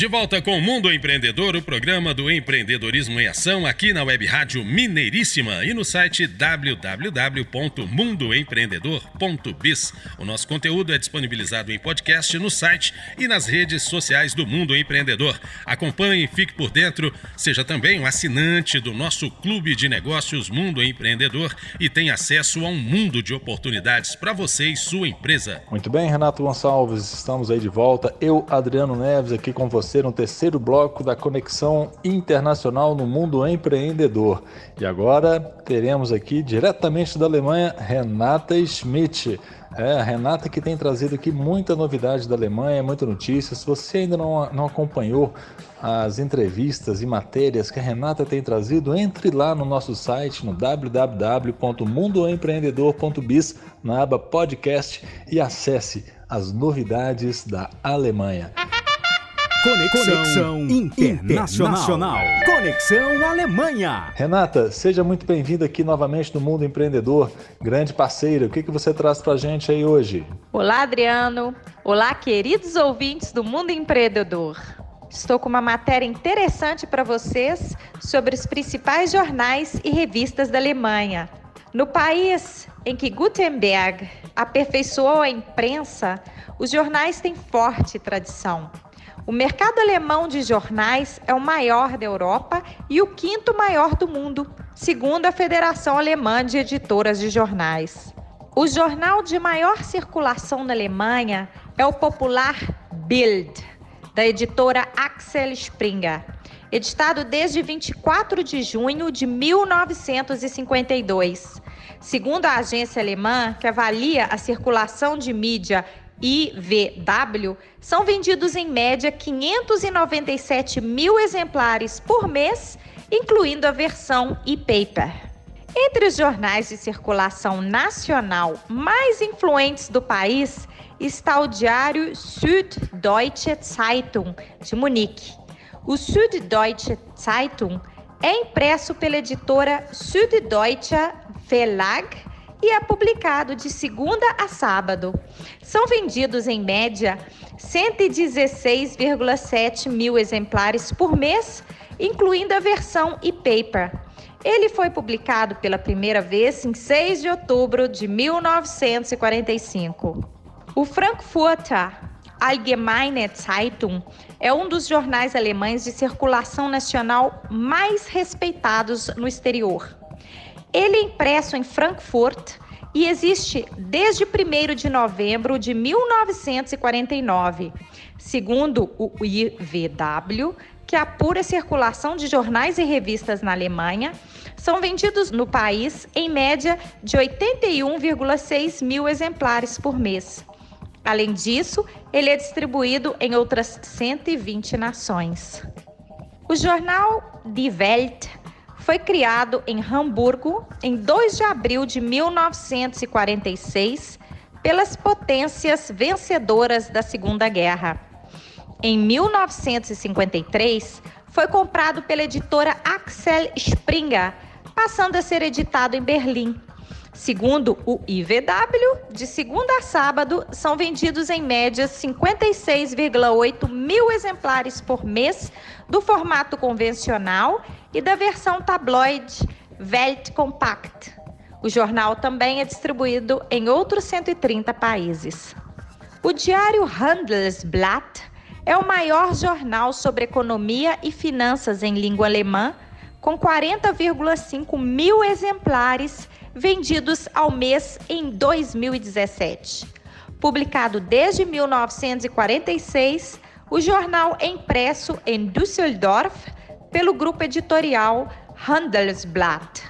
De volta com o Mundo Empreendedor, o programa do empreendedorismo em ação aqui na Web Rádio Mineiríssima e no site www.mundoempreendedor.biz. O nosso conteúdo é disponibilizado em podcast no site e nas redes sociais do Mundo Empreendedor. Acompanhe, fique por dentro, seja também um assinante do nosso Clube de Negócios Mundo Empreendedor e tenha acesso a um mundo de oportunidades para você e sua empresa. Muito bem, Renato Gonçalves, estamos aí de volta. Eu, Adriano Neves, aqui com você ser um terceiro bloco da Conexão Internacional no Mundo Empreendedor. E agora teremos aqui, diretamente da Alemanha, Renata Schmidt. É, a Renata que tem trazido aqui muita novidade da Alemanha, muita notícia. Se você ainda não, não acompanhou as entrevistas e matérias que a Renata tem trazido, entre lá no nosso site no www.mundoempreendedor.biz na aba podcast e acesse as novidades da Alemanha. Conexão, Conexão Internacional. Internacional. Conexão Alemanha. Renata, seja muito bem-vinda aqui novamente no Mundo Empreendedor, grande parceira. O que, que você traz para a gente aí hoje? Olá, Adriano. Olá, queridos ouvintes do Mundo Empreendedor. Estou com uma matéria interessante para vocês sobre os principais jornais e revistas da Alemanha. No país em que Gutenberg aperfeiçoou a imprensa, os jornais têm forte tradição. O mercado alemão de jornais é o maior da Europa e o quinto maior do mundo, segundo a Federação Alemã de Editoras de Jornais. O jornal de maior circulação na Alemanha é o popular Bild, da editora Axel Springer, editado desde 24 de junho de 1952. Segundo a agência alemã que avalia a circulação de mídia IVW, são vendidos em média 597 mil exemplares por mês, incluindo a versão e-paper. Entre os jornais de circulação nacional mais influentes do país está o diário Süddeutsche Zeitung, de Munique. O Süddeutsche Zeitung é impresso pela editora Süddeutscher Verlag e é publicado de segunda a sábado. São vendidos em média 116,7 mil exemplares por mês, incluindo a versão e-paper. Ele foi publicado pela primeira vez em 6 de outubro de 1945. O Frankfurter Allgemeine Zeitung é um dos jornais alemães de circulação nacional mais respeitados no exterior. Ele é impresso em Frankfurt e existe desde 1 de novembro de 1949. Segundo o IVW, que apura a circulação de jornais e revistas na Alemanha, são vendidos no país em média de 81,6 mil exemplares por mês. Além disso, ele é distribuído em outras 120 nações. O jornal Die Welt foi criado em Hamburgo em 2 de abril de 1946 pelas potências vencedoras da Segunda Guerra. Em 1953, foi comprado pela editora Axel Springer, passando a ser editado em Berlim. Segundo o IVW, de segunda a sábado são vendidos em média 56,8 mil exemplares por mês do formato convencional e da versão tabloide Welt Compact. O jornal também é distribuído em outros 130 países. O diário Handelsblatt é o maior jornal sobre economia e finanças em língua alemã, com 40,5 mil exemplares vendidos ao mês em 2017. Publicado desde 1946, o jornal é impresso em Düsseldorf pelo grupo editorial Handelsblatt.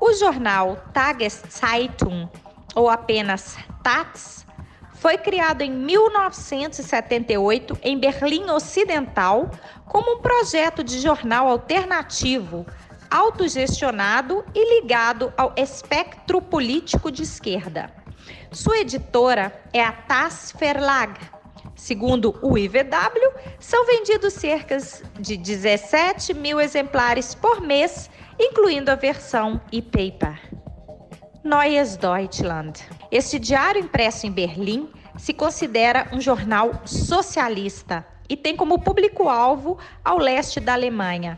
O jornal Tageszeitung, ou apenas Taz, foi criado em 1978 em Berlim Ocidental como um projeto de jornal alternativo autogestionado e ligado ao espectro político de esquerda. Sua editora é a TAS Verlag, Segundo o IVW, são vendidos cerca de 17 mil exemplares por mês, incluindo a versão e-paper. Neues Deutschland. Este diário impresso em Berlim se considera um jornal socialista e tem como público-alvo ao leste da Alemanha.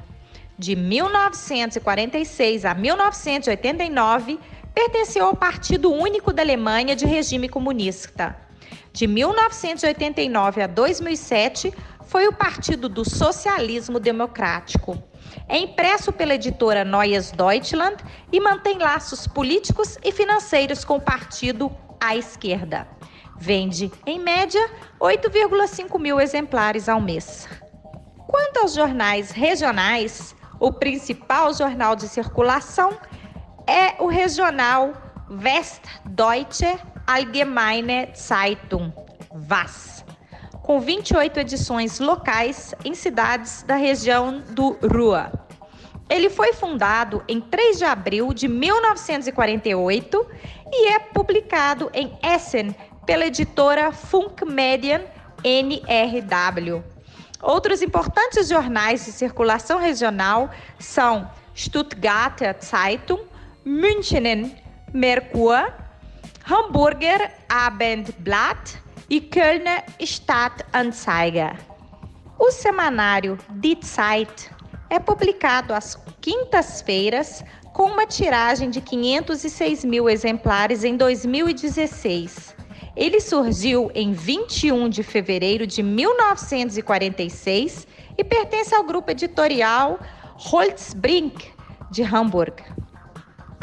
De 1946 a 1989, pertenceu ao Partido Único da Alemanha de regime comunista. De 1989 a 2007, foi o Partido do Socialismo Democrático. É impresso pela editora Neues Deutschland e mantém laços políticos e financeiros com o partido à esquerda. Vende, em média, 8,5 mil exemplares ao mês. Quanto aos jornais regionais, o principal jornal de circulação é o regional Westdeutsche Allgemeine Zeitung, VAS, com 28 edições locais em cidades da região do Ruhr. Ele foi fundado em 3 de abril de 1948 e é publicado em Essen pela editora Funk Medien NRW. Outros importantes jornais de circulação regional são Stuttgarter Zeitung, Münchenen Merkur, Hamburger Abendblatt e Kölner Stadtanzeiger. O semanário Die Zeit é publicado às quintas-feiras com uma tiragem de 506 mil exemplares em 2016. Ele surgiu em 21 de fevereiro de 1946 e pertence ao grupo editorial Holzbrink, de Hamburgo.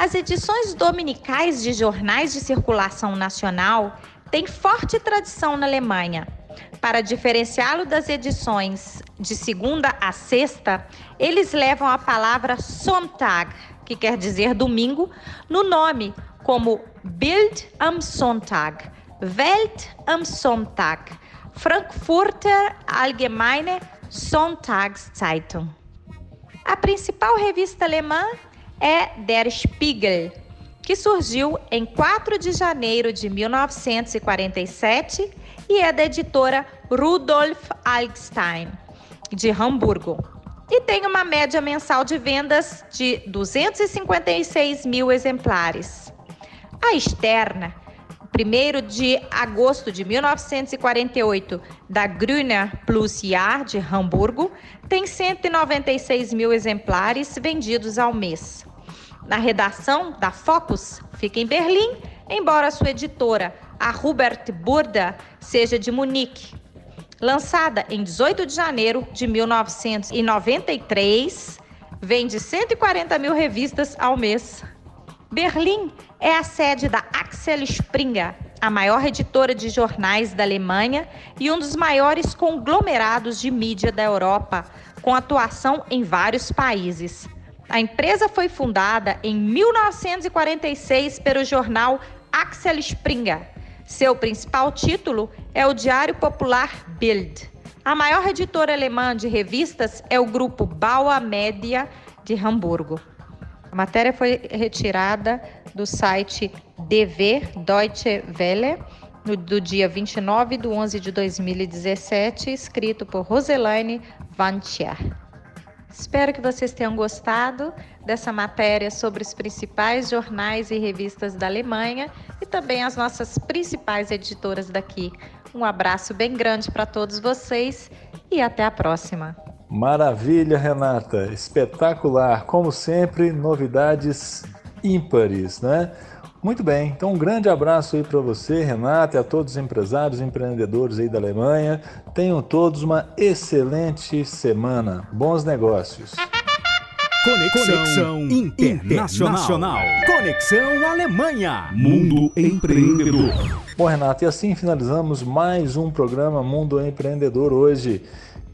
As edições dominicais de jornais de circulação nacional têm forte tradição na Alemanha. Para diferenciá-lo das edições de segunda a sexta, eles levam a palavra Sonntag, que quer dizer domingo, no nome, como Bild am Sonntag, Welt am Sonntag, Frankfurter Allgemeine Sonntagszeitung. A principal revista alemã é Der Spiegel, que surgiu em 4 de janeiro de 1947 e é da editora Rudolf Alkstein, de Hamburgo. E tem uma média mensal de vendas de 256 mil exemplares. A externa, 1 de agosto de 1948, da Grüner Plus Jahr de Hamburgo, tem 196 mil exemplares vendidos ao mês. Na redação da Focus fica em Berlim, embora sua editora, a Hubert Burda, seja de Munique. Lançada em 18 de janeiro de 1993, vende 140 mil revistas ao mês. Berlim é a sede da Axel Springer, a maior editora de jornais da Alemanha e um dos maiores conglomerados de mídia da Europa, com atuação em vários países. A empresa foi fundada em 1946 pelo jornal Axel Springer. Seu principal título é o Diário Popular Bild. A maior editora alemã de revistas é o grupo Bauer Media de Hamburgo. A matéria foi retirada do site DW Deutsche Welle no, do dia 29 de 11 de 2017, escrito por Roselaine Van Thier. Espero que vocês tenham gostado dessa matéria sobre os principais jornais e revistas da Alemanha e também as nossas principais editoras daqui. Um abraço bem grande para todos vocês e até a próxima. Maravilha, Renata! Espetacular! Como sempre, novidades ímpares, né? Muito bem, então um grande abraço aí para você, Renata, e a todos os empresários e empreendedores aí da Alemanha. Tenham todos uma excelente semana. Bons negócios. Conexão, Conexão Internacional. Internacional. Conexão Alemanha. Mundo Empreendedor. Bom, Renato, e assim finalizamos mais um programa Mundo Empreendedor hoje.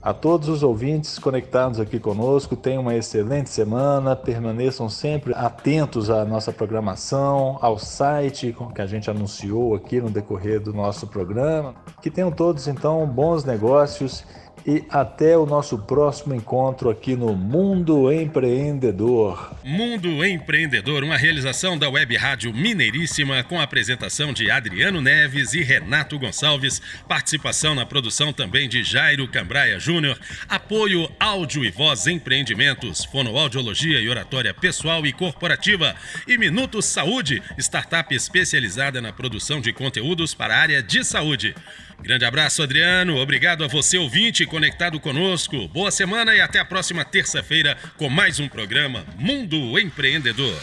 A todos os ouvintes conectados aqui conosco, tenham uma excelente semana, permaneçam sempre atentos à nossa programação, ao site que a gente anunciou aqui no decorrer do nosso programa. Que tenham todos então bons negócios e até o nosso próximo encontro aqui no Mundo Empreendedor. Mundo Empreendedor, uma realização da Web Rádio Mineiríssima com a apresentação de Adriano Neves e Renato Gonçalves, participação na produção também de Jairo Cambraia Júnior, apoio áudio e voz empreendimentos, fonoaudiologia e oratória pessoal e corporativa e Minuto Saúde, startup especializada na produção de conteúdos para a área de saúde. Grande abraço, Adriano. Obrigado a você, ouvinte, conectado conosco. Boa semana e até a próxima terça-feira com mais um programa Mundo Empreendedor.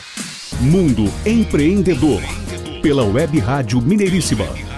Mundo Empreendedor. Pela Web Rádio Mineiríssima.